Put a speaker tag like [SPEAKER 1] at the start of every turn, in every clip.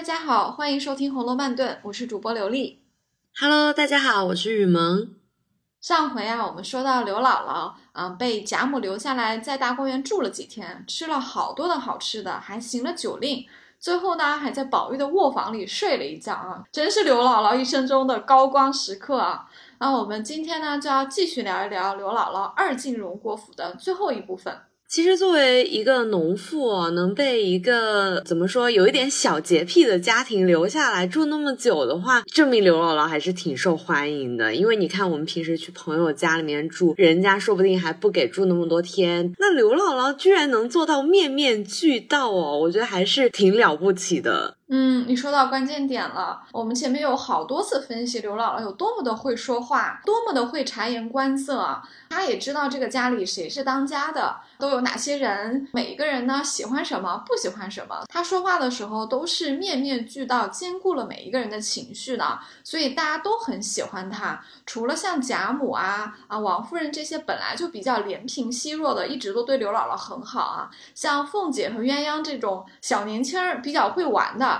[SPEAKER 1] 大家好，欢迎收听《红楼慢炖》，我是主播刘丽。
[SPEAKER 2] Hello，大家好，我是雨萌。
[SPEAKER 1] 上回啊，我们说到刘姥姥啊，被贾母留下来在大观园住了几天，吃了好多的好吃的，还行了酒令。最后呢，还在宝玉的卧房里睡了一觉啊，真是刘姥姥一生中的高光时刻啊。那我们今天呢，就要继续聊一聊刘姥姥二进荣国府的最后一部分。
[SPEAKER 2] 其实，作为一个农妇，能被一个怎么说有一点小洁癖的家庭留下来住那么久的话，证明刘姥姥还是挺受欢迎的。因为你看，我们平时去朋友家里面住，人家说不定还不给住那么多天，那刘姥姥居然能做到面面俱到哦，我觉得还是挺了不起的。
[SPEAKER 1] 嗯，你说到关键点了。我们前面有好多次分析刘姥姥有多么的会说话，多么的会察言观色。她也知道这个家里谁是当家的，都有哪些人，每一个人呢喜欢什么，不喜欢什么。她说话的时候都是面面俱到，兼顾了每一个人的情绪的，所以大家都很喜欢她。除了像贾母啊啊王夫人这些本来就比较怜贫惜弱的，一直都对刘姥姥很好啊。像凤姐和鸳鸯这种小年轻儿，比较会玩的。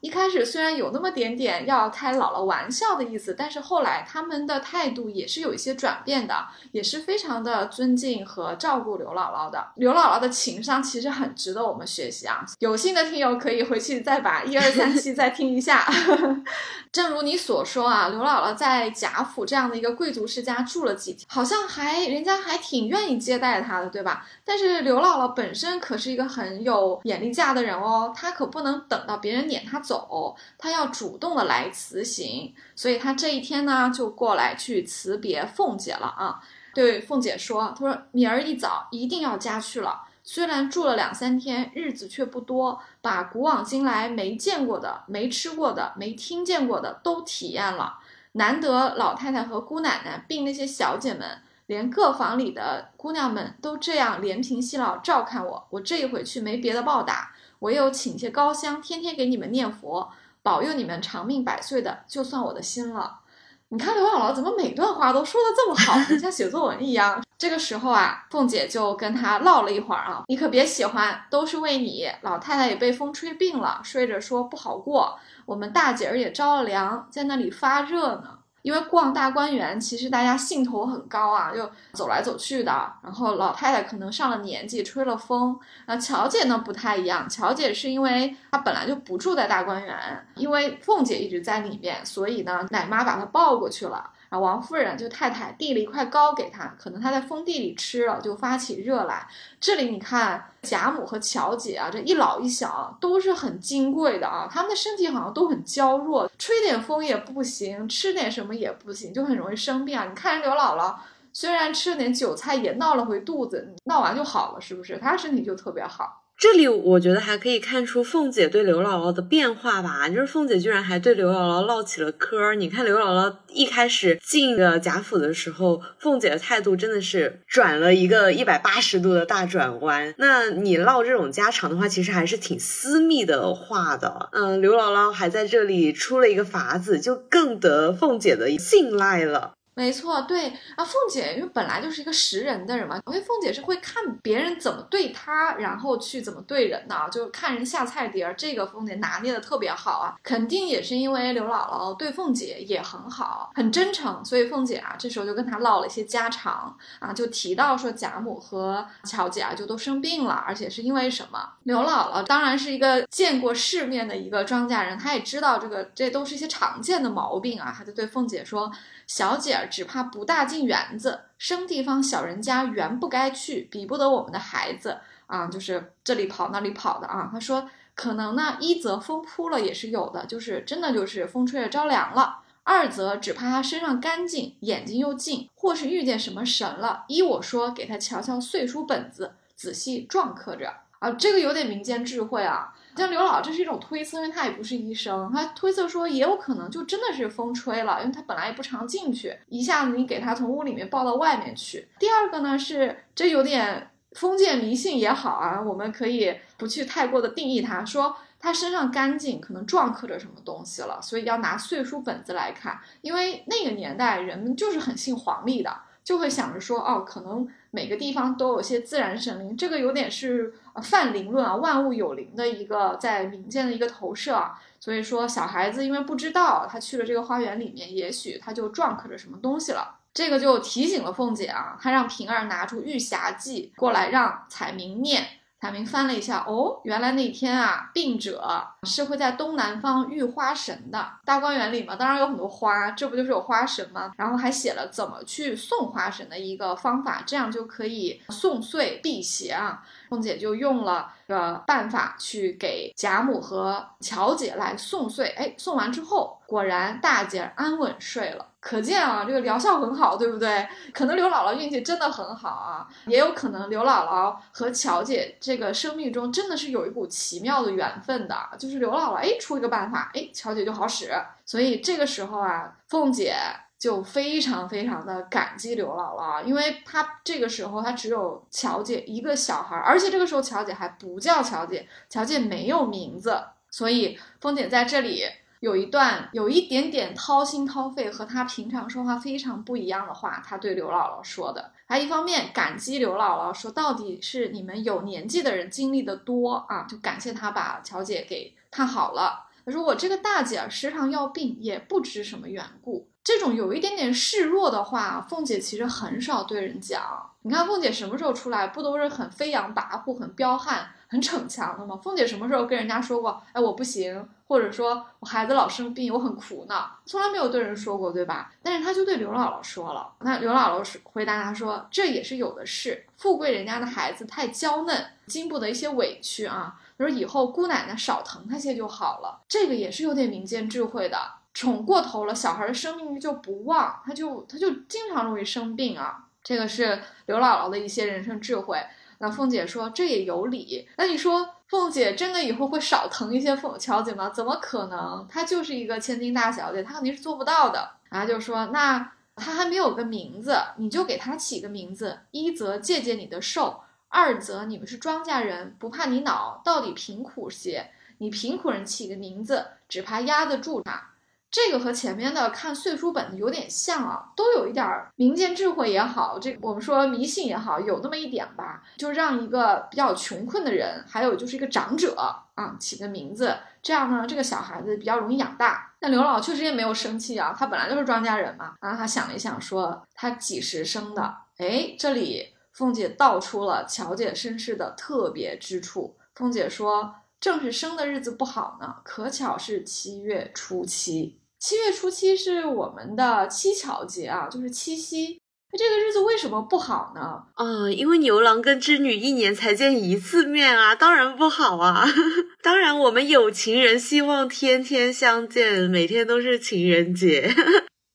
[SPEAKER 1] 一开始虽然有那么点点要开姥姥玩笑的意思，但是后来他们的态度也是有一些转变的，也是非常的尊敬和照顾刘姥姥的。刘姥姥的情商其实很值得我们学习啊！有心的听友可以回去再把一二三期再听一下。正如你所说啊，刘姥姥在贾府这样的一个贵族世家住了几天，好像还人家还挺愿意接待她的，对吧？但是刘姥姥本身可是一个很有眼力价的人哦，她可不能等到别人撵她走，她要主动的来辞行。所以她这一天呢，就过来去辞别凤姐了啊。对凤姐说：“她说明儿一早一定要家去了。虽然住了两三天，日子却不多，把古往今来没见过的、没吃过的、没听见过的都体验了。难得老太太和姑奶奶并那些小姐们。”连各房里的姑娘们都这样怜贫惜老照看我，我这一回去没别的报答，唯有请些高香，天天给你们念佛，保佑你们长命百岁的，就算我的心了。你看刘姥姥怎么每段话都说的这么好，像写作文一样。这个时候啊，凤姐就跟他唠了一会儿啊，你可别喜欢，都是为你老太太也被风吹病了，睡着说不好过，我们大姐儿也着了凉，在那里发热呢。因为逛大观园，其实大家兴头很高啊，就走来走去的。然后老太太可能上了年纪，吹了风。那乔姐呢不太一样，乔姐是因为她本来就不住在大观园，因为凤姐一直在里面，所以呢奶妈把她抱过去了。啊王夫人就太太递了一块糕给他，可能他在封地里吃了，就发起热来。这里你看贾母和乔姐啊，这一老一小都是很金贵的啊，他们的身体好像都很娇弱，吹点风也不行，吃点什么也不行，就很容易生病啊。你看人刘姥姥，虽然吃了点韭菜，也闹了回肚子，闹完就好了，是不是？她身体就特别好。
[SPEAKER 2] 这里我觉得还可以看出凤姐对刘姥姥的变化吧，就是凤姐居然还对刘姥姥唠起了嗑儿。你看刘姥姥一开始进的贾府的时候，凤姐的态度真的是转了一个一百八十度的大转弯。那你唠这种家常的话，其实还是挺私密的话的。嗯，刘姥姥还在这里出了一个法子，就更得凤姐的信赖了。
[SPEAKER 1] 没错，对啊，凤姐因为本来就是一个识人的人嘛，因为凤姐是会看别人怎么对她，然后去怎么对人的，就看人下菜碟儿，这个凤姐拿捏的特别好啊，肯定也是因为刘姥姥对凤姐也很好，很真诚，所以凤姐啊这时候就跟她唠了一些家常啊，就提到说贾母和乔姐啊就都生病了，而且是因为什么？刘姥姥当然是一个见过世面的一个庄稼人，她也知道这个这都是一些常见的毛病啊，她就对凤姐说。小姐只怕不大进园子，生地方小人家园不该去，比不得我们的孩子啊，就是这里跑那里跑的啊。他说，可能呢，一则风扑了也是有的，就是真的就是风吹着着凉了；二则只怕他身上干净，眼睛又净，或是遇见什么神了。依我说，给他瞧瞧岁书本子，仔细篆刻着啊，这个有点民间智慧啊。像刘姥这是一种推测，因为她也不是医生，她推测说也有可能就真的是风吹了，因为她本来也不常进去，一下子你给她从屋里面抱到外面去。第二个呢是这有点封建迷信也好啊，我们可以不去太过的定义他，说她身上干净，可能撞刻着什么东西了，所以要拿岁书本子来看，因为那个年代人们就是很信黄历的。就会想着说，哦，可能每个地方都有些自然神灵，这个有点是泛灵论啊，万物有灵的一个在民间的一个投射啊。所以说，小孩子因为不知道，他去了这个花园里面，也许他就撞磕着什么东西了。这个就提醒了凤姐啊，她让平儿拿出《玉匣记》过来让彩明念。彩明翻了一下，哦，原来那天啊，病者是会在东南方遇花神的。大观园里嘛，当然有很多花，这不就是有花神吗？然后还写了怎么去送花神的一个方法，这样就可以送岁辟邪啊。凤姐就用了个办法去给贾母和乔姐来送岁，哎，送完之后，果然大姐安稳睡了。可见啊，这个疗效很好，对不对？可能刘姥姥运气真的很好啊，也有可能刘姥姥和乔姐这个生命中真的是有一股奇妙的缘分的，就是刘姥姥哎出一个办法，哎，乔姐就好使。所以这个时候啊，凤姐就非常非常的感激刘姥姥，因为她这个时候她只有乔姐一个小孩，而且这个时候乔姐还不叫乔姐，乔姐没有名字，所以凤姐在这里。有一段有一点点掏心掏肺和他平常说话非常不一样的话，他对刘姥姥说的。他一方面感激刘姥姥，说到底是你们有年纪的人经历的多啊，就感谢他把乔姐给看好了。他说我这个大姐时常要病，也不知什么缘故。这种有一点点示弱的话，凤姐其实很少对人讲。你看凤姐什么时候出来，不都是很飞扬跋扈、很彪悍、很逞强的吗？凤姐什么时候跟人家说过，哎，我不行，或者说我孩子老生病，我很苦恼，从来没有对人说过，对吧？但是她就对刘姥姥说了。那刘姥姥是回答她说，这也是有的事，富贵人家的孩子太娇嫩，经不得一些委屈啊。她说以后姑奶奶少疼他些就好了。这个也是有点民间智慧的。宠过头了，小孩的生命力就不旺，他就他就经常容易生病啊。这个是刘姥姥的一些人生智慧。那凤姐说这也有理。那你说凤姐真的以后会少疼一些凤乔姐吗？怎么可能？她就是一个千金大小姐，她肯定是做不到的。啊，就说那她还没有个名字，你就给她起个名字。一则借借你的寿，二则你们是庄稼人，不怕你恼，到底贫苦些。你贫苦人起个名字，只怕压得住他。这个和前面的看岁书本有点像啊，都有一点民间智慧也好，这我们说迷信也好，有那么一点吧，就让一个比较穷困的人，还有就是一个长者啊，起个名字，这样呢，这个小孩子比较容易养大。那刘姥确实也没有生气啊，他本来就是庄稼人嘛，然后他想了一想，说他几时生的？哎，这里凤姐道出了乔姐身世的特别之处。凤姐说。正是生的日子不好呢，可巧是七月初七。七月初七是我们的七巧节啊，就是七夕。那这个日子为什么不好呢？
[SPEAKER 2] 啊，因为牛郎跟织女一年才见一次面啊，当然不好啊。当然，我们有情人希望天天相见，每天都是情人节。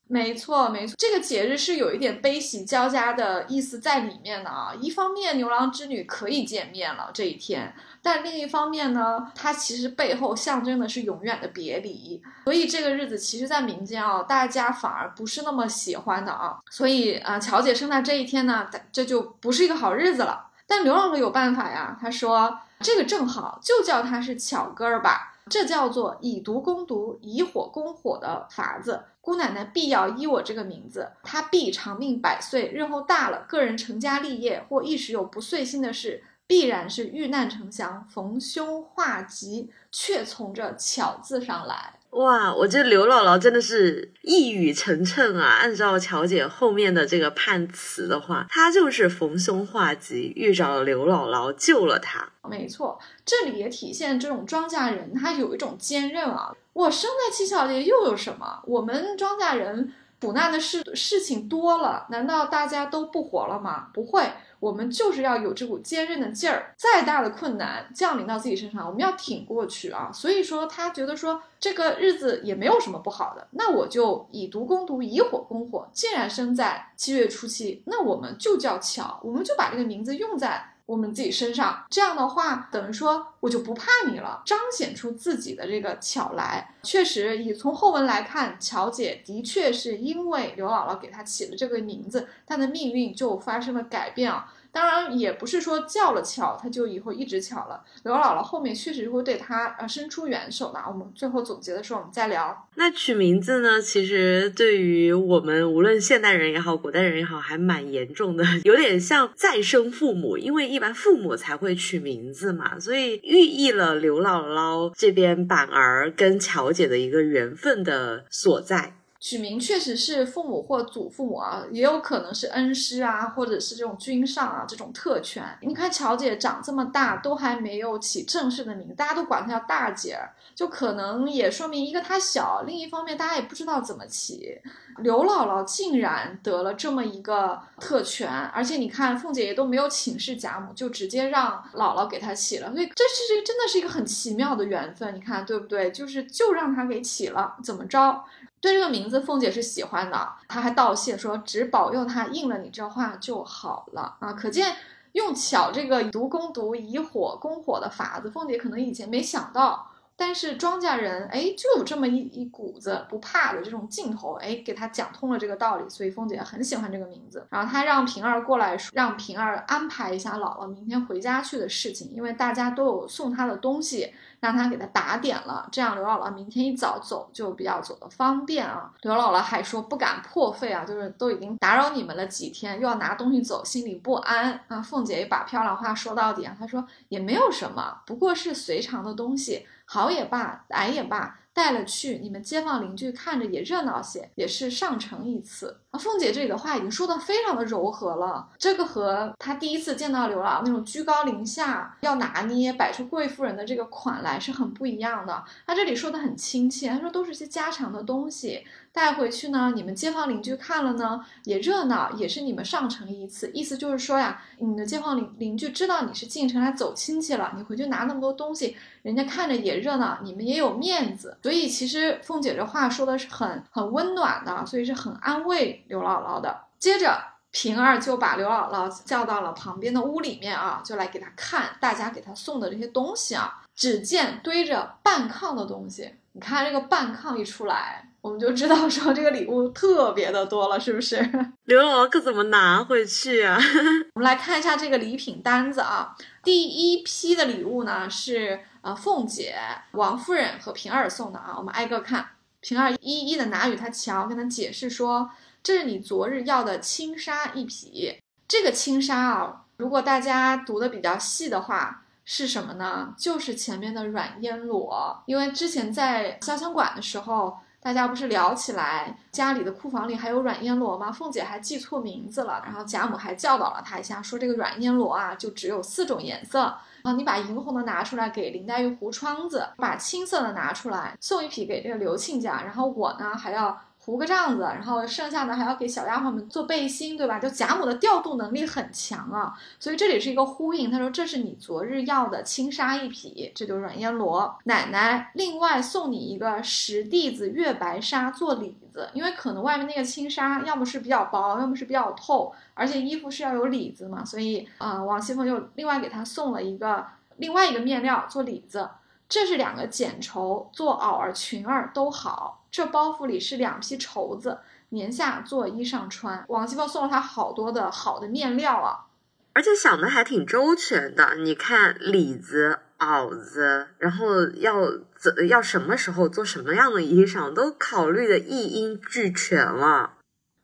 [SPEAKER 1] 没错，没错，这个节日是有一点悲喜交加的意思在里面的啊。一方面，牛郎织女可以见面了这一天。但另一方面呢，它其实背后象征的是永远的别离，所以这个日子其实，在民间啊，大家反而不是那么喜欢的啊。所以啊，乔姐生在这一天呢，这就不是一个好日子了。但刘姥姥有办法呀，她说这个正好就叫它是巧根儿吧，这叫做以毒攻毒，以火攻火的法子。姑奶奶必要依我这个名字，她必长命百岁，日后大了，个人成家立业或一时有不遂心的事。必然是遇难成祥，逢凶化吉，却从这巧字上来。
[SPEAKER 2] 哇，我觉得刘姥姥真的是一语成谶啊！按照乔姐后面的这个判词的话，她就是逢凶化吉，遇着了刘姥姥，救了她。
[SPEAKER 1] 没错，这里也体现这种庄稼人，他有一种坚韧啊。我生在七巧节又有什么？我们庄稼人苦难的事事情多了，难道大家都不活了吗？不会。我们就是要有这股坚韧的劲儿，再大的困难降临到自己身上，我们要挺过去啊！所以说，他觉得说这个日子也没有什么不好的，那我就以毒攻毒，以火攻火。既然生在七月初七，那我们就叫巧，我们就把这个名字用在。我们自己身上，这样的话，等于说我就不怕你了，彰显出自己的这个巧来。确实，以从后文来看，巧姐的确是因为刘姥姥给她起了这个名字，她的命运就发生了改变啊。当然也不是说叫了巧，他就以后一直巧了。刘姥姥后面确实会对他呃伸出援手的。我们最后总结的时候，我们再聊。
[SPEAKER 2] 那取名字呢？其实对于我们无论现代人也好，古代人也好，还蛮严重的，有点像再生父母，因为一般父母才会取名字嘛，所以寓意了刘姥姥这边板儿跟巧姐的一个缘分的所在。
[SPEAKER 1] 取名确实是父母或祖父母啊，也有可能是恩师啊，或者是这种君上啊这种特权。你看乔姐长这么大都还没有起正式的名，大家都管她叫大姐，就可能也说明一个她小，另一方面大家也不知道怎么起。刘姥姥竟然得了这么一个特权，而且你看凤姐也都没有请示贾母，就直接让姥姥给她起了，所以这是真的是一个很奇妙的缘分，你看对不对？就是就让她给起了，怎么着？对这个名字，凤姐是喜欢的，她还道谢说：“只保佑他应了你这话就好了啊！”可见用巧这个毒攻毒、以火攻火的法子，凤姐可能以前没想到。但是庄稼人哎，就有这么一一股子不怕的这种劲头，哎，给他讲通了这个道理，所以凤姐很喜欢这个名字。然后她让平儿过来，让平儿安排一下姥姥明天回家去的事情，因为大家都有送她的东西，让她给她打点了，这样刘姥姥明天一早走就比较走得方便啊。刘姥姥还说不敢破费啊，就是都已经打扰你们了几天，又要拿东西走，心里不安啊。凤姐也把漂亮话说到底啊，她说也没有什么，不过是随常的东西。好也罢，矮也罢，带了去，你们街坊邻居看着也热闹些，也是上乘一次。啊，凤姐这里的话已经说的非常的柔和了，这个和她第一次见到刘姥姥那种居高临下要拿捏摆出贵妇人的这个款来是很不一样的。她这里说的很亲切，她说都是些家常的东西。带回去呢，你们街坊邻居看了呢，也热闹，也是你们上城一次。意思就是说呀，你的街坊邻邻居知道你是进城来走亲戚了，你回去拿那么多东西，人家看着也热闹，你们也有面子。所以其实凤姐这话说的是很很温暖的，所以是很安慰刘姥姥的。接着平儿就把刘姥姥叫到了旁边的屋里面啊，就来给她看大家给她送的这些东西啊。只见堆着半炕的东西，你看这个半炕一出来。我们就知道说这个礼物特别的多了，是不是？
[SPEAKER 2] 刘姥姥可怎么拿回去啊？
[SPEAKER 1] 我们来看一下这个礼品单子啊。第一批的礼物呢是呃凤姐、王夫人和平儿送的啊。我们挨个看，平儿一一的拿与他瞧，跟他解释说，这是你昨日要的青纱一匹。这个青纱啊，如果大家读的比较细的话，是什么呢？就是前面的软烟罗，因为之前在潇湘馆的时候。大家不是聊起来家里的库房里还有软烟罗吗？凤姐还记错名字了，然后贾母还教导了她一下，说这个软烟罗啊，就只有四种颜色啊，你把银红的拿出来给林黛玉糊窗子，把青色的拿出来送一匹给这个刘亲家，然后我呢还要。糊个帐子，然后剩下的还要给小丫鬟们做背心，对吧？就贾母的调度能力很强啊，所以这里是一个呼应。他说：“这是你昨日要的青纱一匹，这就是软烟罗。奶奶另外送你一个十地子月白纱做里子，因为可能外面那个青纱要么是比较薄，要么是比较透，而且衣服是要有里子嘛，所以啊，王熙凤又另外给他送了一个另外一个面料做里子。这是两个剪绸做袄儿裙儿都好。”这包袱里是两匹绸子，年下做衣裳穿。王熙凤送了他好多的好的面料啊，
[SPEAKER 2] 而且想的还挺周全的。你看里子、袄子，然后要怎要什么时候做什么样的衣裳，都考虑的一应俱全了。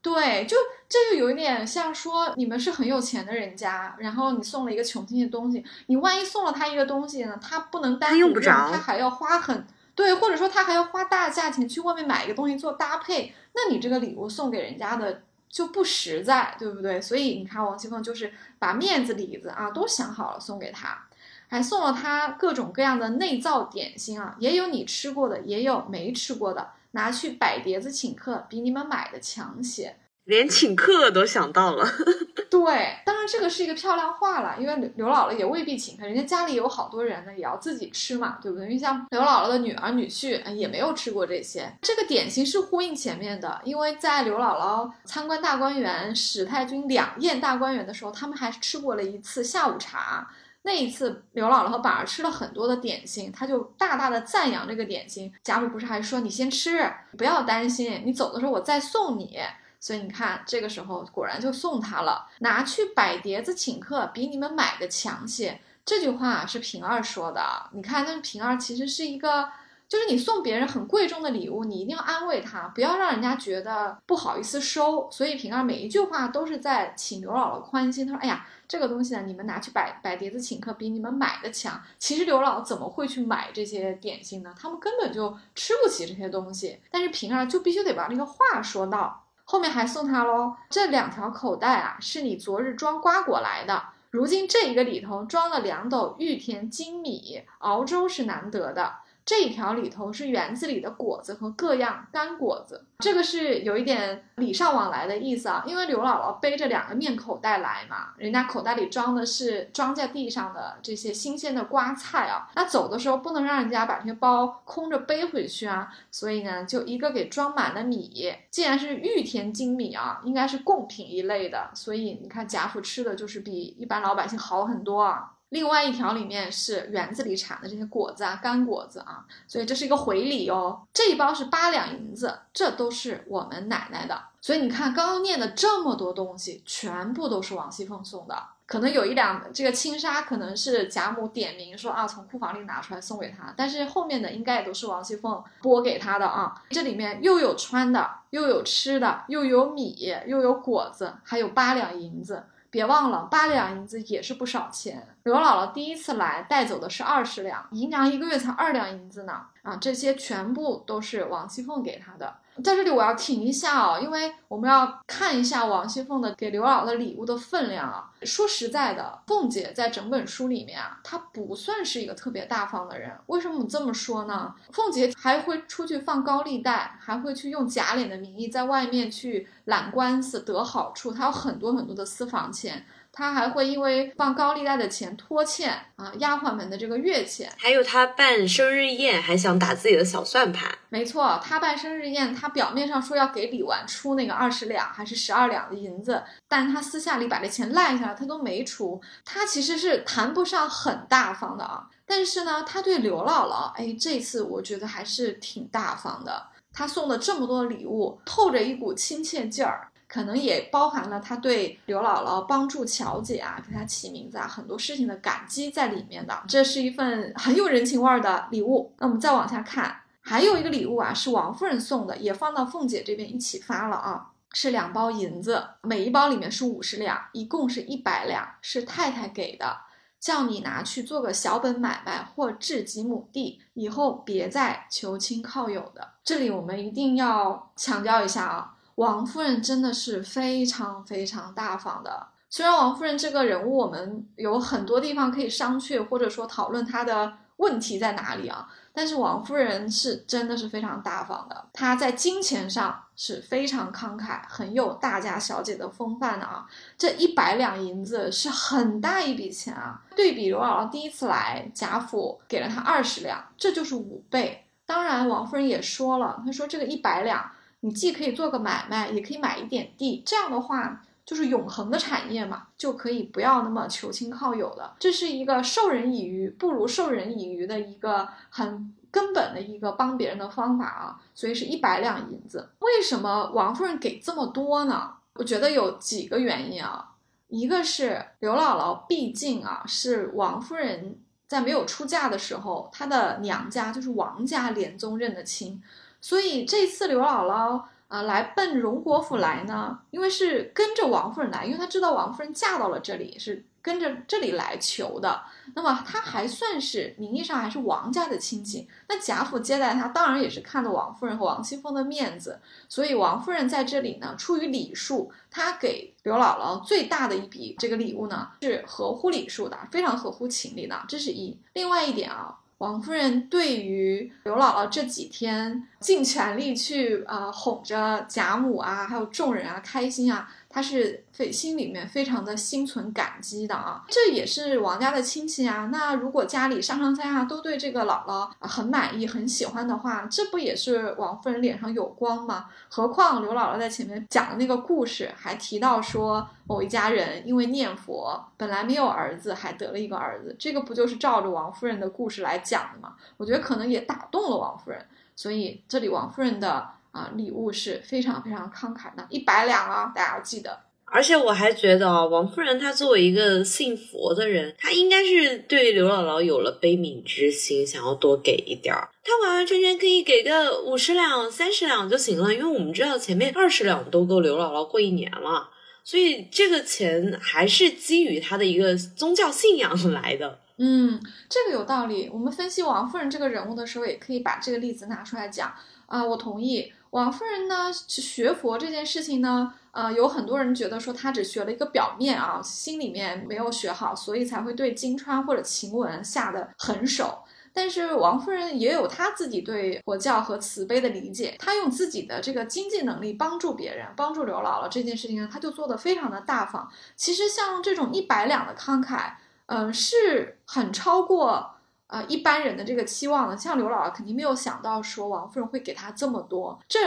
[SPEAKER 1] 对，就这就有一点像说你们是很有钱的人家，然后你送了一个穷亲戚东西，你万一送了他一个东西呢，他不能单
[SPEAKER 2] 用不着，
[SPEAKER 1] 他还要花很。对，或者说他还要花大价钱去外面买一个东西做搭配，那你这个礼物送给人家的就不实在，对不对？所以你看王熙凤就是把面子里子啊都想好了送给他，还送了他各种各样的内造点心啊，也有你吃过的，也有没吃过的，拿去摆碟子请客，比你们买的强些。
[SPEAKER 2] 连请客都想到了，
[SPEAKER 1] 对，当然这个是一个漂亮话了，因为刘刘姥姥也未必请客，人家家里有好多人呢，也要自己吃嘛，对不对？因为像刘姥姥的女儿女婿也没有吃过这些，这个点心是呼应前面的，因为在刘姥姥参观大观园、史太君两宴大观园的时候，他们还吃过了一次下午茶，那一次刘姥姥和板儿吃了很多的点心，他就大大的赞扬这个点心。贾母不是还说你先吃，不要担心，你走的时候我再送你。所以你看，这个时候果然就送他了，拿去摆碟子请客，比你们买的强些。这句话是平儿说的。你看，那平儿其实是一个，就是你送别人很贵重的礼物，你一定要安慰他，不要让人家觉得不好意思收。所以平儿每一句话都是在请刘姥姥宽心。他说：“哎呀，这个东西呢，你们拿去摆摆碟子请客，比你们买的强。其实刘姥姥怎么会去买这些点心呢？他们根本就吃不起这些东西。但是平儿就必须得把那个话说到。”后面还送他喽，这两条口袋啊，是你昨日装瓜果来的，如今这一个里头装了两斗玉田精米，熬粥是难得的。这一条里头是园子里的果子和各样干果子，这个是有一点礼尚往来的意思啊。因为刘姥姥背着两个面口袋来嘛，人家口袋里装的是装在地上的这些新鲜的瓜菜啊，那走的时候不能让人家把这些包空着背回去啊，所以呢，就一个给装满了米。既然是玉田精米啊，应该是贡品一类的，所以你看贾府吃的就是比一般老百姓好很多啊。另外一条里面是园子里产的这些果子啊，干果子啊，所以这是一个回礼哦。这一包是八两银子，这都是我们奶奶的。所以你看，刚刚念的这么多东西，全部都是王熙凤送的。可能有一两这个轻纱，可能是贾母点名说啊，从库房里拿出来送给她，但是后面的应该也都是王熙凤拨给她的啊。这里面又有穿的，又有吃的，又有米，又有果子，还有八两银子。别忘了，八两银子也是不少钱。刘姥姥第一次来带走的是二十两，姨娘一个月才二两银子呢。啊，这些全部都是王熙凤给她的。在这里我要停一下哦，因为我们要看一下王熙凤的给刘姥姥礼物的分量啊。说实在的，凤姐在整本书里面啊，她不算是一个特别大方的人。为什么这么说呢？凤姐还会出去放高利贷，还会去用假脸的名义在外面去揽官司得好处，她有很多很多的私房钱。他还会因为放高利贷的钱拖欠啊，丫鬟们的这个月钱，
[SPEAKER 2] 还有他办生日宴还想打自己的小算盘。
[SPEAKER 1] 没错，他办生日宴，他表面上说要给李纨出那个二十两还是十二两的银子，但他私下里把这钱赖下来，他都没出。他其实是谈不上很大方的啊，但是呢，他对刘姥姥，哎，这次我觉得还是挺大方的。他送的这么多礼物，透着一股亲切劲儿。可能也包含了他对刘姥姥帮助巧姐啊，给她起名字啊，很多事情的感激在里面的。这是一份很有人情味儿的礼物。那我们再往下看，还有一个礼物啊，是王夫人送的，也放到凤姐这边一起发了啊，是两包银子，每一包里面是五十两，一共是一百两，是太太给的，叫你拿去做个小本买卖或置几亩地，以后别再求亲靠友的。这里我们一定要强调一下啊。王夫人真的是非常非常大方的。虽然王夫人这个人物，我们有很多地方可以商榷，或者说讨论她的问题在哪里啊，但是王夫人是真的是非常大方的。她在金钱上是非常慷慨，很有大家小姐的风范的啊。这一百两银子是很大一笔钱啊，对比刘姥姥第一次来贾府给了她二十两，这就是五倍。当然，王夫人也说了，她说这个一百两。你既可以做个买卖，也可以买一点地，这样的话就是永恒的产业嘛，就可以不要那么求亲靠友了。这是一个授人以鱼不如授人以渔的一个很根本的一个帮别人的方法啊。所以是一百两银子。为什么王夫人给这么多呢？我觉得有几个原因啊。一个是刘姥姥毕竟啊是王夫人在没有出嫁的时候，她的娘家就是王家连宗认的亲。所以这次刘姥姥啊来奔荣国府来呢，因为是跟着王夫人来，因为她知道王夫人嫁到了这里，是跟着这里来求的。那么她还算是名义上还是王家的亲戚。那贾府接待她，当然也是看着王夫人和王熙凤的面子。所以王夫人在这里呢，出于礼数，她给刘姥姥最大的一笔这个礼物呢，是合乎礼数的，非常合乎情理的。这是一。另外一点啊。王夫人对于刘姥姥这几天尽全力去啊哄着贾母啊，还有众人啊开心啊。他是非心里面非常的心存感激的啊，这也是王家的亲戚啊。那如果家里上上下下都对这个姥姥很满意、很喜欢的话，这不也是王夫人脸上有光吗？何况刘姥姥在前面讲的那个故事，还提到说某一家人因为念佛，本来没有儿子，还得了一个儿子，这个不就是照着王夫人的故事来讲的吗？我觉得可能也打动了王夫人，所以这里王夫人的。啊，礼物是非常非常慷慨的，一百两啊，大家要记得。
[SPEAKER 2] 而且我还觉得啊，王夫人她作为一个信佛的人，她应该是对刘姥姥有了悲悯之心，想要多给一点儿。她完完全全可以给个五十两、三十两就行了，因为我们知道前面二十两都够刘姥姥过一年了，所以这个钱还是基于她的一个宗教信仰来的。
[SPEAKER 1] 嗯，这个有道理。我们分析王夫人这个人物的时候，也可以把这个例子拿出来讲啊。我同意，王夫人呢学佛这件事情呢。呃，有很多人觉得说她只学了一个表面啊，心里面没有学好，所以才会对金川或者晴雯下的狠手。但是王夫人也有她自己对佛教和慈悲的理解，她用自己的这个经济能力帮助别人，帮助刘姥姥这件事情呢，她就做的非常的大方。其实像这种一百两的慷慨，嗯，是很超过呃一般人的这个期望的。像刘姥姥肯定没有想到说王夫人会给她这么多，这。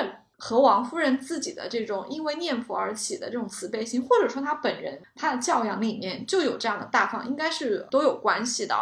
[SPEAKER 1] 和王夫人自己的这种因为念佛而起的这种慈悲心，或者说她本人她的教养里面就有这样的大方，应该是都有关系的。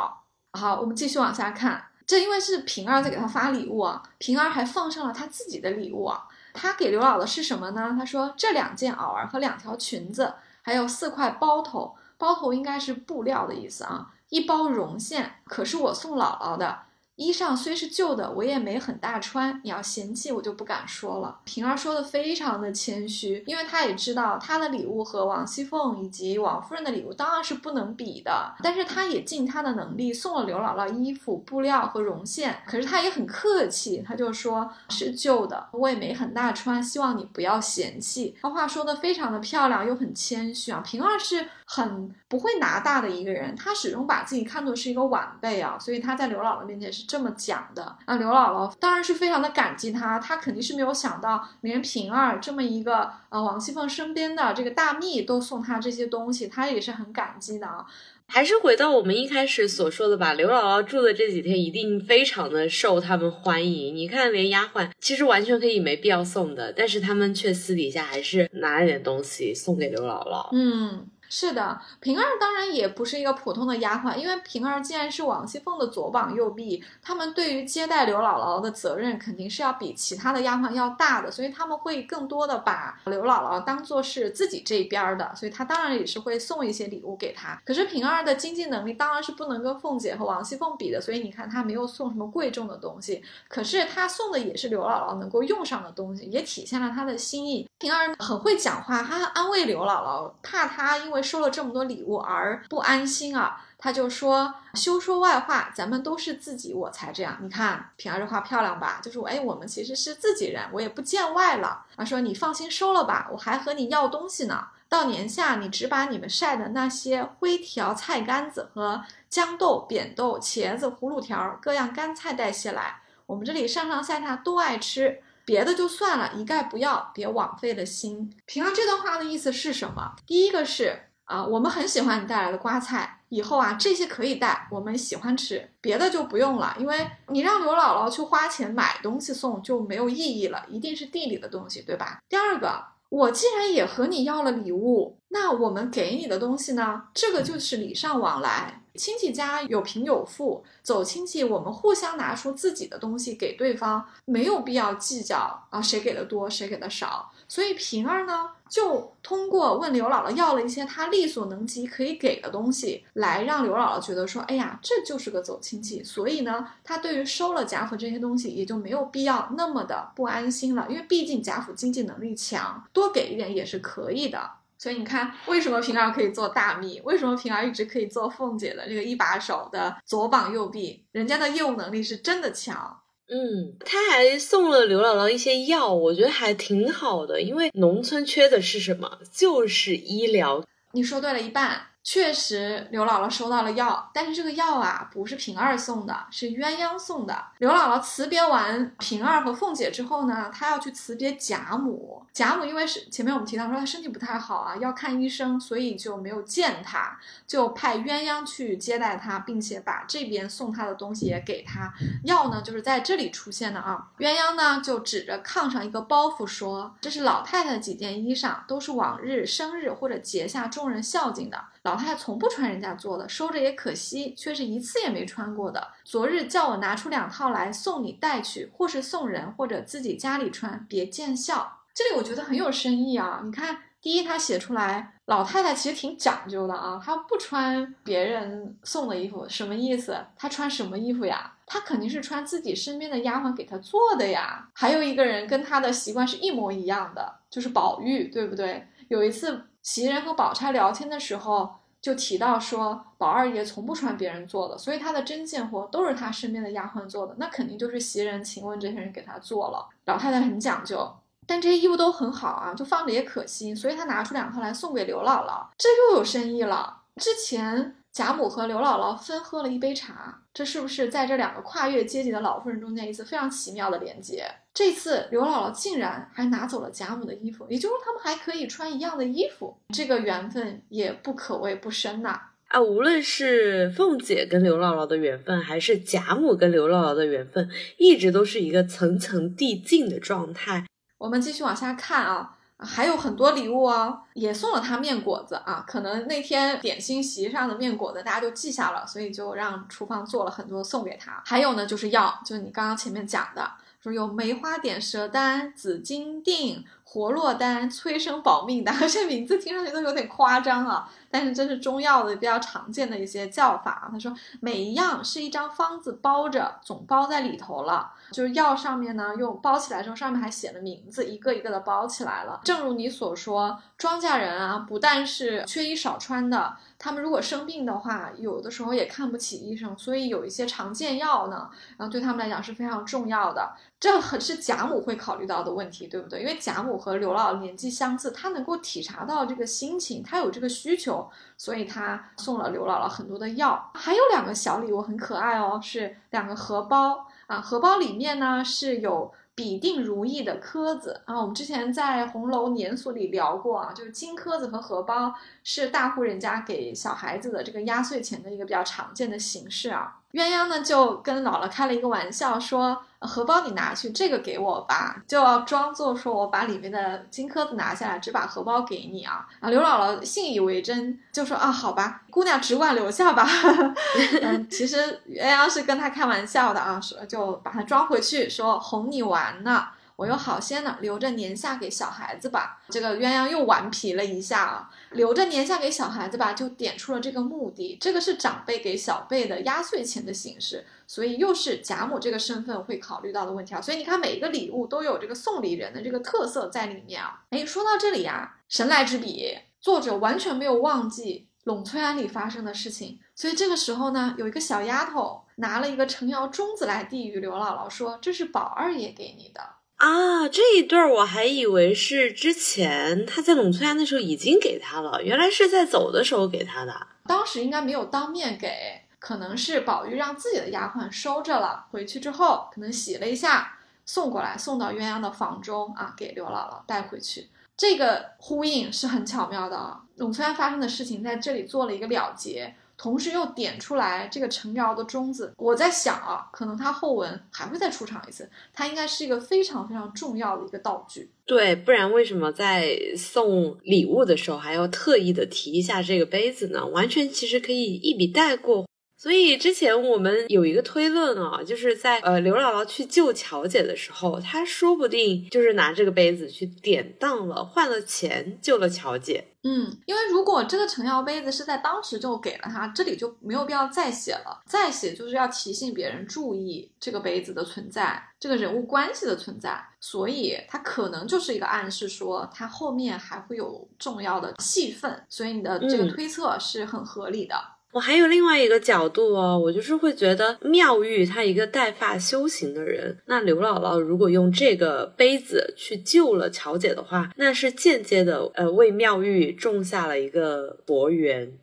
[SPEAKER 1] 好，我们继续往下看，这因为是平儿在给她发礼物啊，平儿还放上了她自己的礼物啊。她给刘姥姥是什么呢？她说这两件袄儿和两条裙子，还有四块包头，包头应该是布料的意思啊，一包绒线，可是我送姥姥的。衣裳虽是旧的，我也没很大穿。你要嫌弃，我就不敢说了。平儿说的非常的谦虚，因为她也知道她的礼物和王熙凤以及王夫人的礼物当然是不能比的。但是她也尽她的能力送了刘姥姥衣服、布料和绒线。可是她也很客气，她就说是旧的，我也没很大穿，希望你不要嫌弃。她话说的非常的漂亮，又很谦虚啊。平儿是很不会拿大的一个人，他始终把自己看作是一个晚辈啊，所以他在刘姥姥面前是。这么讲的那，刘姥姥当然是非常的感激他，他肯定是没有想到，连平儿这么一个呃王熙凤身边的这个大蜜都送他这些东西，他也是很感激的啊。
[SPEAKER 2] 还是回到我们一开始所说的吧，刘姥姥住的这几天一定非常的受他们欢迎。你看，连丫鬟其实完全可以没必要送的，但是他们却私底下还是拿了点东西送给刘姥姥。
[SPEAKER 1] 嗯。是的，平儿当然也不是一个普通的丫鬟，因为平儿既然是王熙凤的左膀右臂，他们对于接待刘姥姥的责任肯定是要比其他的丫鬟要大的，所以他们会更多的把刘姥姥当做是自己这边的，所以她当然也是会送一些礼物给她。可是平儿的经济能力当然是不能跟凤姐和王熙凤比的，所以你看她没有送什么贵重的东西，可是她送的也是刘姥姥能够用上的东西，也体现了她的心意。平儿很会讲话，她安慰刘姥姥，怕她因为。收了这么多礼物而不安心啊，他就说休说外话，咱们都是自己，我才这样。你看平儿这话漂亮吧？就是我哎，我们其实是自己人，我也不见外了。他说你放心收了吧，我还和你要东西呢。到年下，你只把你们晒的那些灰条、菜干子和豇豆、扁豆、茄子、葫芦条各样干菜带些来，我们这里上上下下都爱吃。别的就算了，一概不要，别枉费了心。平儿这段话的意思是什么？第一个是。啊，我们很喜欢你带来的瓜菜，以后啊这些可以带，我们喜欢吃，别的就不用了，因为你让刘姥姥去花钱买东西送就没有意义了，一定是地里的东西，对吧？第二个，我既然也和你要了礼物，那我们给你的东西呢？这个就是礼尚往来，亲戚家有贫有富，走亲戚，我们互相拿出自己的东西给对方，没有必要计较啊谁给的多谁给的少。所以平儿呢，就通过问刘姥姥要了一些她力所能及可以给的东西，来让刘姥姥觉得说，哎呀，这就是个走亲戚。所以呢，她对于收了贾府这些东西，也就没有必要那么的不安心了。因为毕竟贾府经济能力强，多给一点也是可以的。所以你看，为什么平儿可以做大秘？为什么平儿一直可以做凤姐的这个一把手的左膀右臂？人家的业务能力是真的强。
[SPEAKER 2] 嗯，他还送了刘姥姥一些药，我觉得还挺好的，因为农村缺的是什么？就是医疗。
[SPEAKER 1] 你说对了一半。确实，刘姥姥收到了药，但是这个药啊不是平儿送的，是鸳鸯送的。刘姥姥辞别完平儿和凤姐之后呢，她要去辞别贾母。贾母因为是前面我们提到说她身体不太好啊，要看医生，所以就没有见她，就派鸳鸯去接待她，并且把这边送她的东西也给她。药呢就是在这里出现的啊。鸳鸯呢就指着炕上一个包袱说：“这是老太太的几件衣裳，都是往日生日或者节下众人孝敬的。”老太太从不穿人家做的，收着也可惜，却是一次也没穿过的。昨日叫我拿出两套来送你带去，或是送人，或者自己家里穿，别见笑。这里我觉得很有深意啊！你看，第一，他写出来老太太其实挺讲究的啊，她不穿别人送的衣服，什么意思？她穿什么衣服呀？她肯定是穿自己身边的丫鬟给她做的呀。还有一个人跟她的习惯是一模一样的，就是宝玉，对不对？有一次袭人和宝钗聊天的时候，就提到说宝二爷从不穿别人做的，所以他的针线活都是他身边的丫鬟做的，那肯定就是袭人晴雯这些人给他做了。老太太很讲究。但这些衣服都很好啊，就放着也可惜，所以他拿出两套来送给刘姥姥，这又有深意了。之前贾母和刘姥姥分喝了一杯茶，这是不是在这两个跨越阶级的老妇人中间一次非常奇妙的连接？这次刘姥姥竟然还拿走了贾母的衣服，也就是说他们还可以穿一样的衣服，这个缘分也不可谓不深呐。
[SPEAKER 2] 啊，无论是凤姐跟刘姥姥的缘分，还是贾母跟刘姥姥的缘分，一直都是一个层层递进的状态。
[SPEAKER 1] 我们继续往下看啊，还有很多礼物哦，也送了她面果子啊。可能那天点心席上的面果子大家就记下了，所以就让厨房做了很多送给她。还有呢，就是药，就是你刚刚前面讲的，说有梅花点舌丹、紫金锭。活络丹、催生保命丹，这名字听上去都有点夸张啊！但是这是中药的比较常见的一些叫法啊。他说每一样是一张方子包着，总包在里头了。就是药上面呢，用包起来之后，上面还写了名字，一个一个的包起来了。正如你所说，庄稼人啊，不但是缺衣少穿的，他们如果生病的话，有的时候也看不起医生，所以有一些常见药呢，然后对他们来讲是非常重要的。这很是贾母会考虑到的问题，对不对？因为贾母和刘姥姥年纪相似，她能够体察到这个心情，她有这个需求，所以她送了刘姥姥很多的药。还有两个小礼物很可爱哦，是两个荷包啊，荷包里面呢是有比定如意的科子啊。我们之前在红楼年俗里聊过啊，就是金科子和荷包是大户人家给小孩子的这个压岁钱的一个比较常见的形式啊。鸳鸯呢就跟姥姥开了一个玩笑，说荷包你拿去，这个给我吧，就要装作说我把里面的金颗子拿下来，只把荷包给你啊。啊，刘姥姥信以为真，就说啊，好吧，姑娘只管留下吧。嗯，其实鸳鸯是跟他开玩笑的啊，说就把它装回去，说哄你玩呢。我有好些呢，留着年下给小孩子吧。这个鸳鸯又顽皮了一下啊，留着年下给小孩子吧，就点出了这个目的。这个是长辈给小辈的压岁钱的形式，所以又是贾母这个身份会考虑到的问题啊。所以你看，每一个礼物都有这个送礼人的这个特色在里面啊。哎，说到这里呀，神来之笔，作者完全没有忘记栊翠庵里发生的事情。所以这个时候呢，有一个小丫头拿了一个程窑盅子来递与刘姥姥，说：“这是宝二爷给你的。”
[SPEAKER 2] 啊，这一对儿我还以为是之前他在栊翠庵的时候已经给他了，原来是在走的时候给他的。
[SPEAKER 1] 当时应该没有当面给，可能是宝玉让自己的丫鬟收着了，回去之后可能洗了一下，送过来，送到鸳鸯的房中啊，给刘姥姥带回去。这个呼应是很巧妙的啊，栊翠庵发生的事情在这里做了一个了结。同时又点出来这个陈瑶的中字，我在想啊，可能他后文还会再出场一次，他应该是一个非常非常重要的一个道具。
[SPEAKER 2] 对，不然为什么在送礼物的时候还要特意的提一下这个杯子呢？完全其实可以一笔带过。所以之前我们有一个推论啊，就是在呃刘姥姥去救乔姐的时候，她说不定就是拿这个杯子去典当了，换了钱救了乔姐。
[SPEAKER 1] 嗯，因为如果这个成药杯子是在当时就给了她，这里就没有必要再写了。再写就是要提醒别人注意这个杯子的存在，这个人物关系的存在，所以它可能就是一个暗示，说它后面还会有重要的戏份，所以你的这个推测是很合理的。
[SPEAKER 2] 我还有另外一个角度哦，我就是会觉得妙玉她一个带发修行的人，那刘姥姥如果用这个杯子去救了乔姐的话，那是间接的呃为妙玉种下了一个佛缘。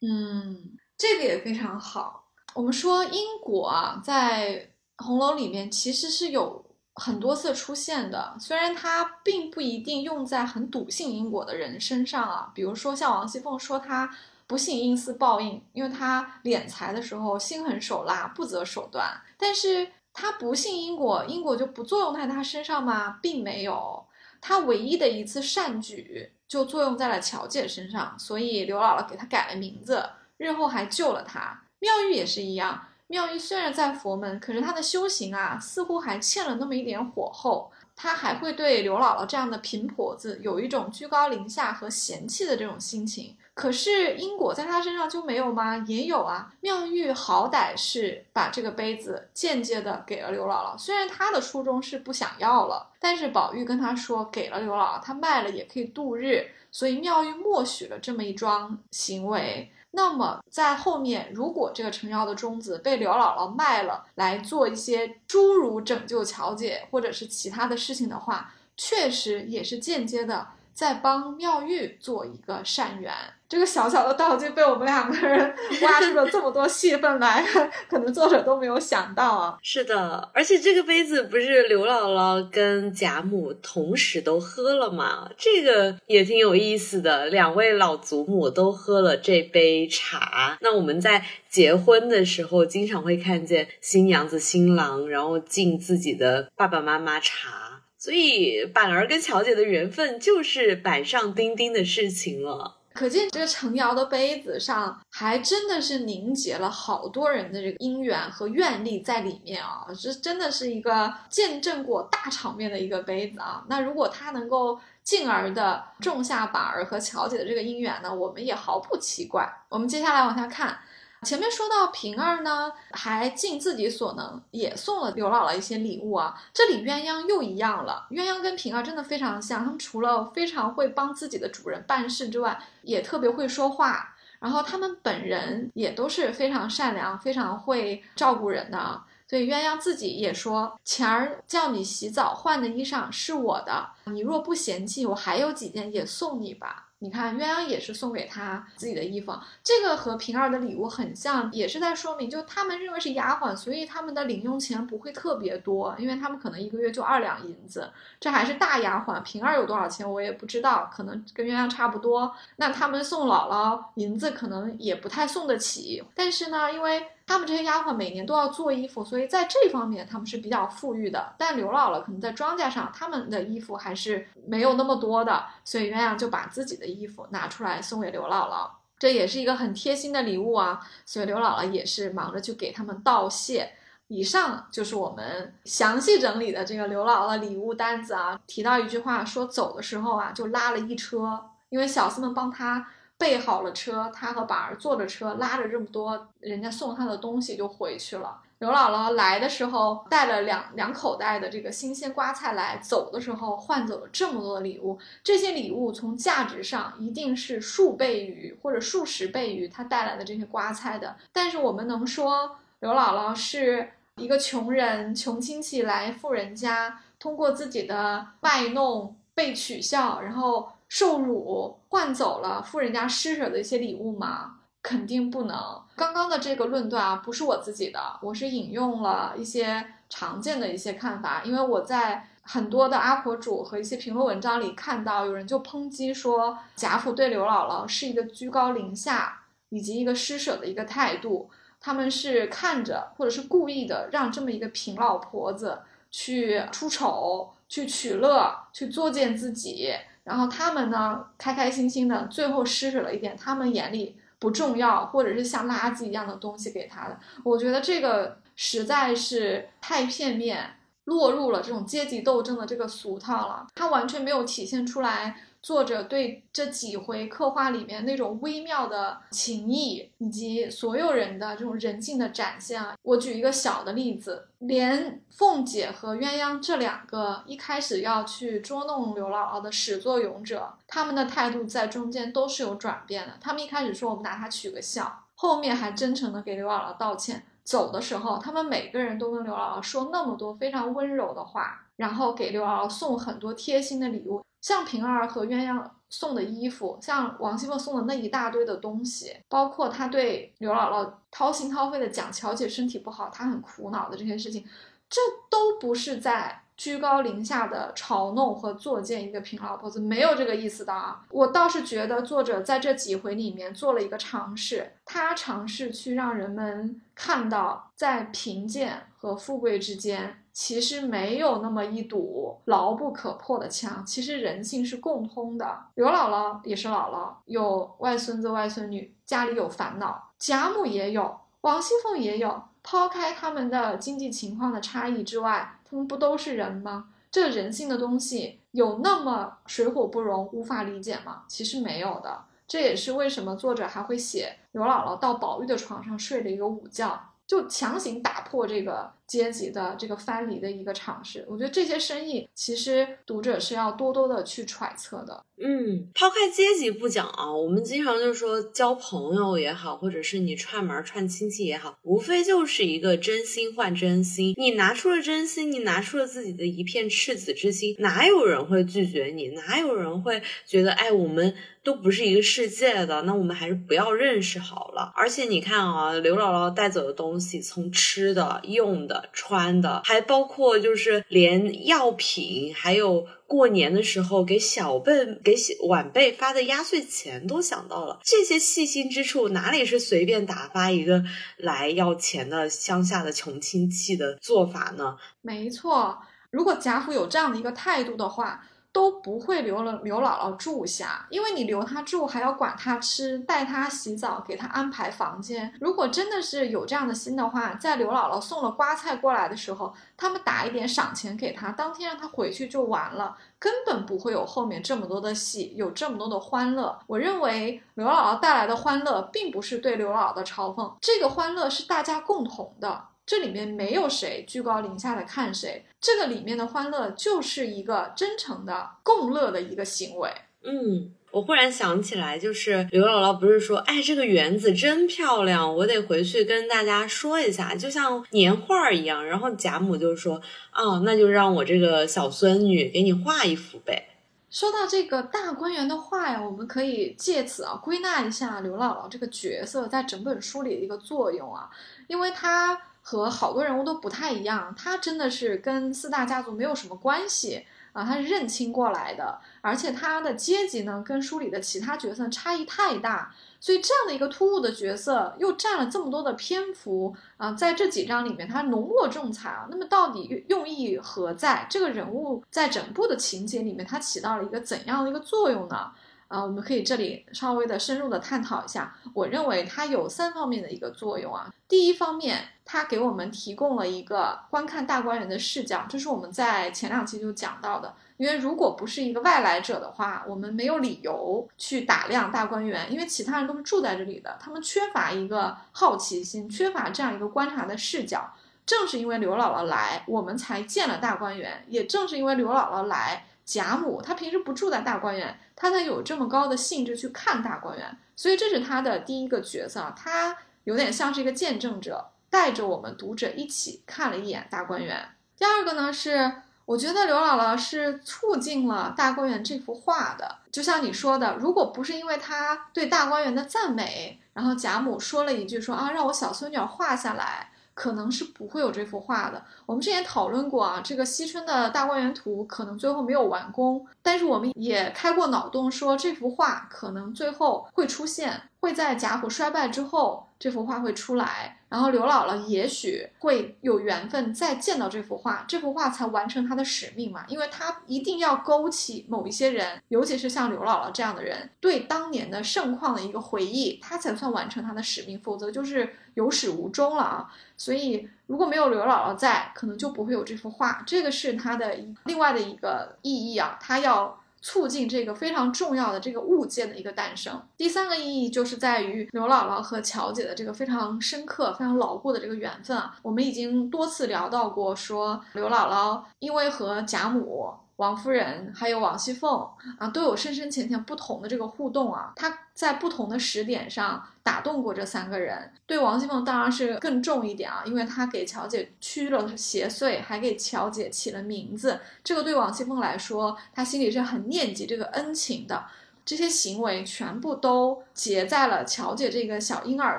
[SPEAKER 1] 嗯，这个也非常好。我们说因果啊，在红楼里面其实是有很多次出现的，虽然它并不一定用在很笃信因果的人身上啊，比如说像王熙凤说她。不信因私报应，因为他敛财的时候心狠手辣，不择手段。但是他不信因果，因果就不作用在他身上吗？并没有。他唯一的一次善举，就作用在了乔姐身上，所以刘姥姥给他改了名字，日后还救了他。妙玉也是一样，妙玉虽然在佛门，可是她的修行啊，似乎还欠了那么一点火候。她还会对刘姥姥这样的贫婆子有一种居高临下和嫌弃的这种心情。可是因果在她身上就没有吗？也有啊。妙玉好歹是把这个杯子间接的给了刘姥姥，虽然她的初衷是不想要了，但是宝玉跟她说给了刘姥姥，她卖了也可以度日，所以妙玉默许了这么一桩行为。那么在后面，如果这个成妖的中子被刘姥姥卖了来做一些诸如拯救乔姐或者是其他的事情的话，确实也是间接的在帮妙玉做一个善缘。这个小小的道具被我们两个人挖出了这么多戏份来，可能作者都没有想到啊。
[SPEAKER 2] 是的，而且这个杯子不是刘姥姥跟贾母同时都喝了吗？这个也挺有意思的，两位老祖母都喝了这杯茶。那我们在结婚的时候，经常会看见新娘子、新郎，然后敬自己的爸爸妈妈茶。所以板儿跟乔姐的缘分就是板上钉钉的事情了。
[SPEAKER 1] 可见这个程瑶的杯子上还真的是凝结了好多人的这个姻缘和愿力在里面啊！这真的是一个见证过大场面的一个杯子啊！那如果他能够进而的种下板儿和乔姐的这个姻缘呢，我们也毫不奇怪。我们接下来往下看。前面说到平儿呢，还尽自己所能，也送了刘姥姥一些礼物啊。这里鸳鸯又一样了，鸳鸯跟平儿真的非常像，他们除了非常会帮自己的主人办事之外，也特别会说话。然后他们本人也都是非常善良，非常会照顾人的。所以鸳鸯自己也说，前儿叫你洗澡换的衣裳是我的，你若不嫌弃，我还有几件也送你吧。你看，鸳鸯也是送给他自己的衣服，这个和平儿的礼物很像，也是在说明，就他们认为是丫鬟，所以他们的零用钱不会特别多，因为他们可能一个月就二两银子，这还是大丫鬟。平儿有多少钱我也不知道，可能跟鸳鸯差不多。那他们送姥姥银子可能也不太送得起，但是呢，因为。他们这些丫鬟每年都要做衣服，所以在这方面他们是比较富裕的。但刘姥姥可能在庄稼上，他们的衣服还是没有那么多的，所以鸳鸯就把自己的衣服拿出来送给刘姥姥，这也是一个很贴心的礼物啊。所以刘姥姥也是忙着去给他们道谢。以上就是我们详细整理的这个刘姥姥礼物单子啊。提到一句话，说走的时候啊，就拉了一车，因为小厮们帮他。备好了车，他和板儿坐着车，拉着这么多人家送他的东西就回去了。刘姥姥来的时候带了两两口袋的这个新鲜瓜菜来，走的时候换走了这么多的礼物。这些礼物从价值上一定是数倍于或者数十倍于他带来的这些瓜菜的。但是我们能说刘姥姥是一个穷人，穷亲戚来富人家，通过自己的卖弄被取笑，然后。受辱换走了富人家施舍的一些礼物吗？肯定不能。刚刚的这个论断啊，不是我自己的，我是引用了一些常见的一些看法。因为我在很多的阿婆主和一些评论文章里看到，有人就抨击说贾府对刘姥姥是一个居高临下以及一个施舍的一个态度，他们是看着或者是故意的让这么一个贫老婆子去出丑、去取乐、去作践自己。然后他们呢，开开心心的，最后施舍了一点他们眼里不重要或者是像垃圾一样的东西给他的。我觉得这个实在是太片面，落入了这种阶级斗争的这个俗套了。他完全没有体现出来。作者对这几回刻画里面那种微妙的情谊，以及所有人的这种人性的展现啊，我举一个小的例子，连凤姐和鸳鸯这两个一开始要去捉弄刘姥姥的始作俑者，他们的态度在中间都是有转变的。他们一开始说我们拿他取个笑，后面还真诚的给刘姥姥道歉。走的时候，他们每个人都跟刘姥姥说那么多非常温柔的话，然后给刘姥姥送很多贴心的礼物。像平儿和鸳鸯送的衣服，像王熙凤送的那一大堆的东西，包括他对刘姥姥掏心掏肺的讲乔姐身体不好，她很苦恼的这些事情，这都不是在。居高临下的嘲弄和作践一个平老婆子，没有这个意思的啊！我倒是觉得作者在这几回里面做了一个尝试，他尝试去让人们看到，在贫贱和富贵之间，其实没有那么一堵牢不可破的墙。其实人性是共通的。刘姥姥也是姥姥，有外孙子外孙女，家里有烦恼；贾母也有，王熙凤也有。抛开他们的经济情况的差异之外，他们不都是人吗？这人性的东西有那么水火不容、无法理解吗？其实没有的。这也是为什么作者还会写刘姥姥到宝玉的床上睡了一个午觉，就强行打破这个。阶级的这个藩篱的一个尝试，我觉得这些深意其实读者是要多多的去揣测的。
[SPEAKER 2] 嗯，抛开阶级不讲啊，我们经常就说交朋友也好，或者是你串门串亲戚也好，无非就是一个真心换真心。你拿出了真心，你拿出了自己的一片赤子之心，哪有人会拒绝你？哪有人会觉得哎，我们都不是一个世界的，那我们还是不要认识好了。而且你看啊，刘姥姥带走的东西，从吃的、用的。穿的，还包括就是连药品，还有过年的时候给小辈、给晚辈发的压岁钱都想到了。这些细心之处，哪里是随便打发一个来要钱的乡下的穷亲戚的做法呢？
[SPEAKER 1] 没错，如果贾府有这样的一个态度的话。都不会留了刘姥姥住下，因为你留她住还要管她吃，带她洗澡，给她安排房间。如果真的是有这样的心的话，在刘姥姥送了瓜菜过来的时候，他们打一点赏钱给她，当天让她回去就完了，根本不会有后面这么多的戏，有这么多的欢乐。我认为刘姥姥带来的欢乐，并不是对刘姥姥的嘲讽，这个欢乐是大家共同的。这里面没有谁居高临下的看谁，这个里面的欢乐就是一个真诚的共乐的一个行为。
[SPEAKER 2] 嗯，我忽然想起来，就是刘姥姥不是说，哎，这个园子真漂亮，我得回去跟大家说一下，就像年画一样。然后贾母就说，哦，那就让我这个小孙女给你画一幅呗。
[SPEAKER 1] 说到这个大观园的画呀，我们可以借此啊归纳一下刘姥姥这个角色在整本书里的一个作用啊，因为她。和好多人物都不太一样，他真的是跟四大家族没有什么关系啊，他是认亲过来的，而且他的阶级呢跟书里的其他角色差异太大，所以这样的一个突兀的角色又占了这么多的篇幅啊，在这几章里面他浓墨重彩啊，那么到底用意何在？这个人物在整部的情节里面他起到了一个怎样的一个作用呢？啊，我们可以这里稍微的深入的探讨一下。我认为它有三方面的一个作用啊。第一方面，它给我们提供了一个观看大观园的视角，这是我们在前两期就讲到的。因为如果不是一个外来者的话，我们没有理由去打量大观园，因为其他人都是住在这里的，他们缺乏一个好奇心，缺乏这样一个观察的视角。正是因为刘姥姥来，我们才建了大观园；也正是因为刘姥姥来。贾母她平时不住在大观园，她才有这么高的兴致去看大观园，所以这是她的第一个角色，她有点像是一个见证者，带着我们读者一起看了一眼大观园。第二个呢是，我觉得刘姥姥是促进了大观园这幅画的，就像你说的，如果不是因为她对大观园的赞美，然后贾母说了一句说啊，让我小孙女画下来。可能是不会有这幅画的。我们之前讨论过啊，这个惜春的大观园图可能最后没有完工，但是我们也开过脑洞，说这幅画可能最后会出现，会在贾府衰败之后。这幅画会出来，然后刘姥姥也许会有缘分再见到这幅画，这幅画才完成她的使命嘛，因为她一定要勾起某一些人，尤其是像刘姥姥这样的人对当年的盛况的一个回忆，她才算完成她的使命，否则就是有始无终了啊。所以如果没有刘姥姥在，可能就不会有这幅画，这个是它的另外的一个意义啊，它要。促进这个非常重要的这个物件的一个诞生。第三个意义就是在于刘姥姥和乔姐的这个非常深刻、非常牢固的这个缘分啊。我们已经多次聊到过，说刘姥姥因为和贾母。王夫人还有王熙凤啊，都有深深浅浅不同的这个互动啊。她在不同的时点上打动过这三个人。对王熙凤当然是更重一点啊，因为她给乔姐驱了邪祟，还给乔姐起了名字。这个对王熙凤来说，她心里是很念及这个恩情的。这些行为全部都结在了乔姐这个小婴儿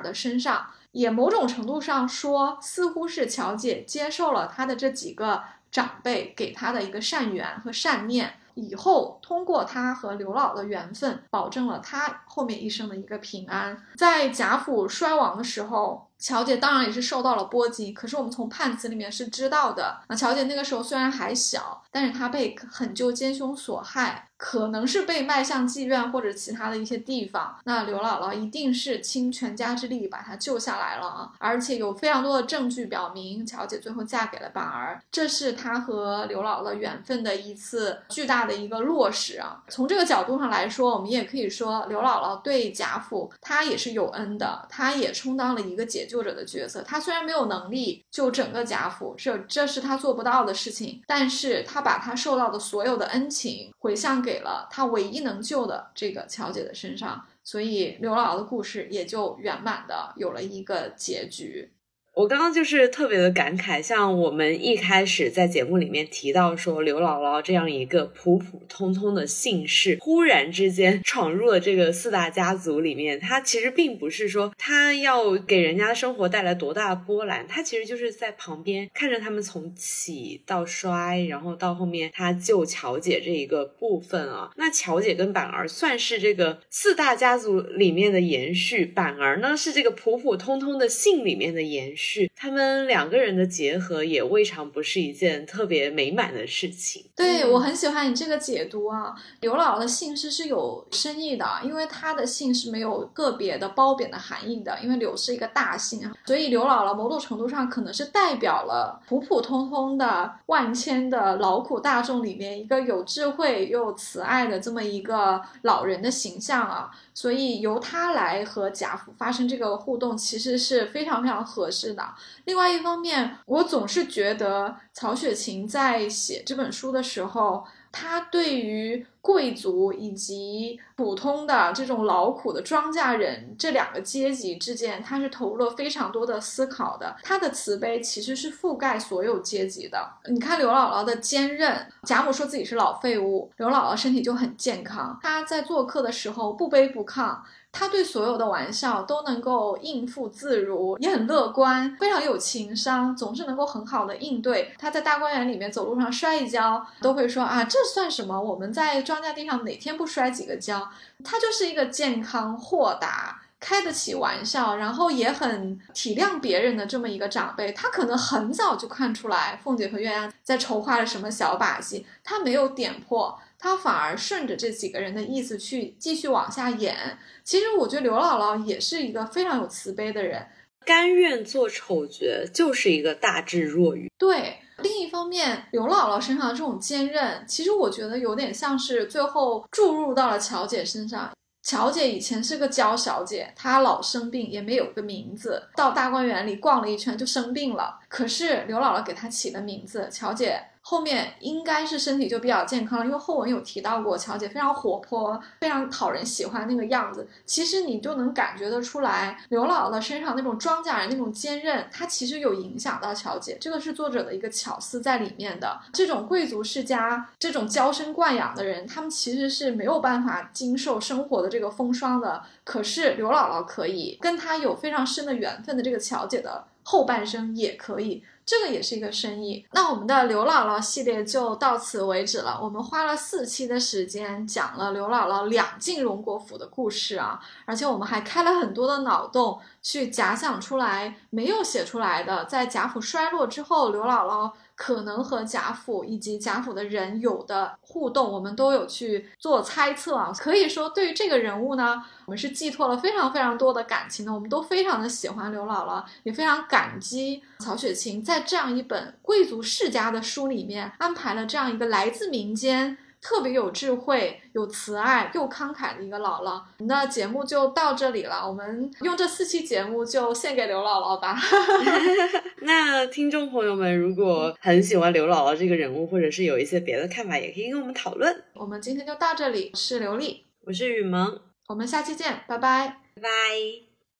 [SPEAKER 1] 的身上。也某种程度上说，似乎是乔姐接受了她的这几个长辈给他的一个善缘和善念。以后通过他和刘老的缘分，保证了他后面一生的一个平安。在贾府衰亡的时候，乔姐当然也是受到了波及。可是我们从判词里面是知道的，啊，乔姐那个时候虽然还小，但是她被狠舅奸凶所害。可能是被卖向妓院或者其他的一些地方，那刘姥姥一定是倾全家之力把她救下来了啊！而且有非常多的证据表明，乔姐最后嫁给了板儿，这是她和刘姥姥缘分的一次巨大的一个落实啊！从这个角度上来说，我们也可以说刘姥姥对贾府她也是有恩的，她也充当了一个解救者的角色。他虽然没有能力救整个贾府，这这是他做不到的事情，但是他把他受到的所有的恩情回向给。给了他唯一能救的这个乔姐的身上，所以刘姥姥的故事也就圆满的有了一个结局。
[SPEAKER 2] 我刚刚就是特别的感慨，像我们一开始在节目里面提到说，刘姥姥这样一个普普通通的姓氏，忽然之间闯入了这个四大家族里面，她其实并不是说她要给人家的生活带来多大的波澜，她其实就是在旁边看着他们从起到衰，然后到后面她救乔姐这一个部分啊。那乔姐跟板儿算是这个四大家族里面的延续，板儿呢是这个普普通通的姓里面的延续。是他们两个人的结合也未尝不是一件特别美满的事情。
[SPEAKER 1] 对我很喜欢你这个解读啊，刘姥姥的姓氏是有深意的，因为她的姓是没有个别的褒贬的含义的，因为刘是一个大姓啊，所以刘姥姥某种程度上可能是代表了普普通通的万千的劳苦大众里面一个有智慧又慈爱的这么一个老人的形象啊。所以由他来和贾府发生这个互动，其实是非常非常合适的。另外一方面，我总是觉得曹雪芹在写这本书的时候。他对于贵族以及普通的这种劳苦的庄稼人这两个阶级之间，他是投入了非常多的思考的。他的慈悲其实是覆盖所有阶级的。你看刘姥姥的坚韧，贾母说自己是老废物，刘姥姥身体就很健康。她在做客的时候不卑不亢。他对所有的玩笑都能够应付自如，也很乐观，非常有情商，总是能够很好的应对。他在大观园里面走路上摔一跤，都会说啊，这算什么？我们在庄稼地上哪天不摔几个跤？他就是一个健康、豁达、开得起玩笑，然后也很体谅别人的这么一个长辈。他可能很早就看出来凤姐和鸳鸯在筹划着什么小把戏，他没有点破。他反而顺着这几个人的意思去继续往下演。其实我觉得刘姥姥也是一个非常有慈悲的人，
[SPEAKER 2] 甘愿做丑角就是一个大智若愚。
[SPEAKER 1] 对，另一方面，刘姥姥身上的这种坚韧，其实我觉得有点像是最后注入到了乔姐身上。乔姐以前是个娇小姐，她老生病，也没有个名字，到大观园里逛了一圈就生病了。可是刘姥姥给她起了名字，乔姐。后面应该是身体就比较健康了，因为后文有提到过，乔姐非常活泼，非常讨人喜欢那个样子。其实你就能感觉得出来，刘姥姥身上那种庄稼人那种坚韧，她其实有影响到乔姐。这个是作者的一个巧思在里面的。这种贵族世家、这种娇生惯养的人，他们其实是没有办法经受生活的这个风霜的。可是刘姥姥可以，跟她有非常深的缘分的这个乔姐的后半生也可以。这个也是一个生意。那我们的刘姥姥系列就到此为止了。我们花了四期的时间讲了刘姥姥两进荣国府的故事啊，而且我们还开了很多的脑洞，去假想出来没有写出来的，在贾府衰落之后，刘姥姥。可能和贾府以及贾府的人有的互动，我们都有去做猜测啊。可以说，对于这个人物呢，我们是寄托了非常非常多的感情的。我们都非常的喜欢刘姥姥，也非常感激曹雪芹在这样一本贵族世家的书里面安排了这样一个来自民间。特别有智慧、有慈爱又慷慨的一个姥姥。那节目就到这里了，我们用这四期节目就献给刘姥姥吧。
[SPEAKER 2] 那听众朋友们，如果很喜欢刘姥姥这个人物，或者是有一些别的看法，也可以跟我们讨论。
[SPEAKER 1] 我们今天就到这里，是刘丽，
[SPEAKER 2] 我是雨萌，
[SPEAKER 1] 我们下期见，拜拜，
[SPEAKER 2] 拜拜。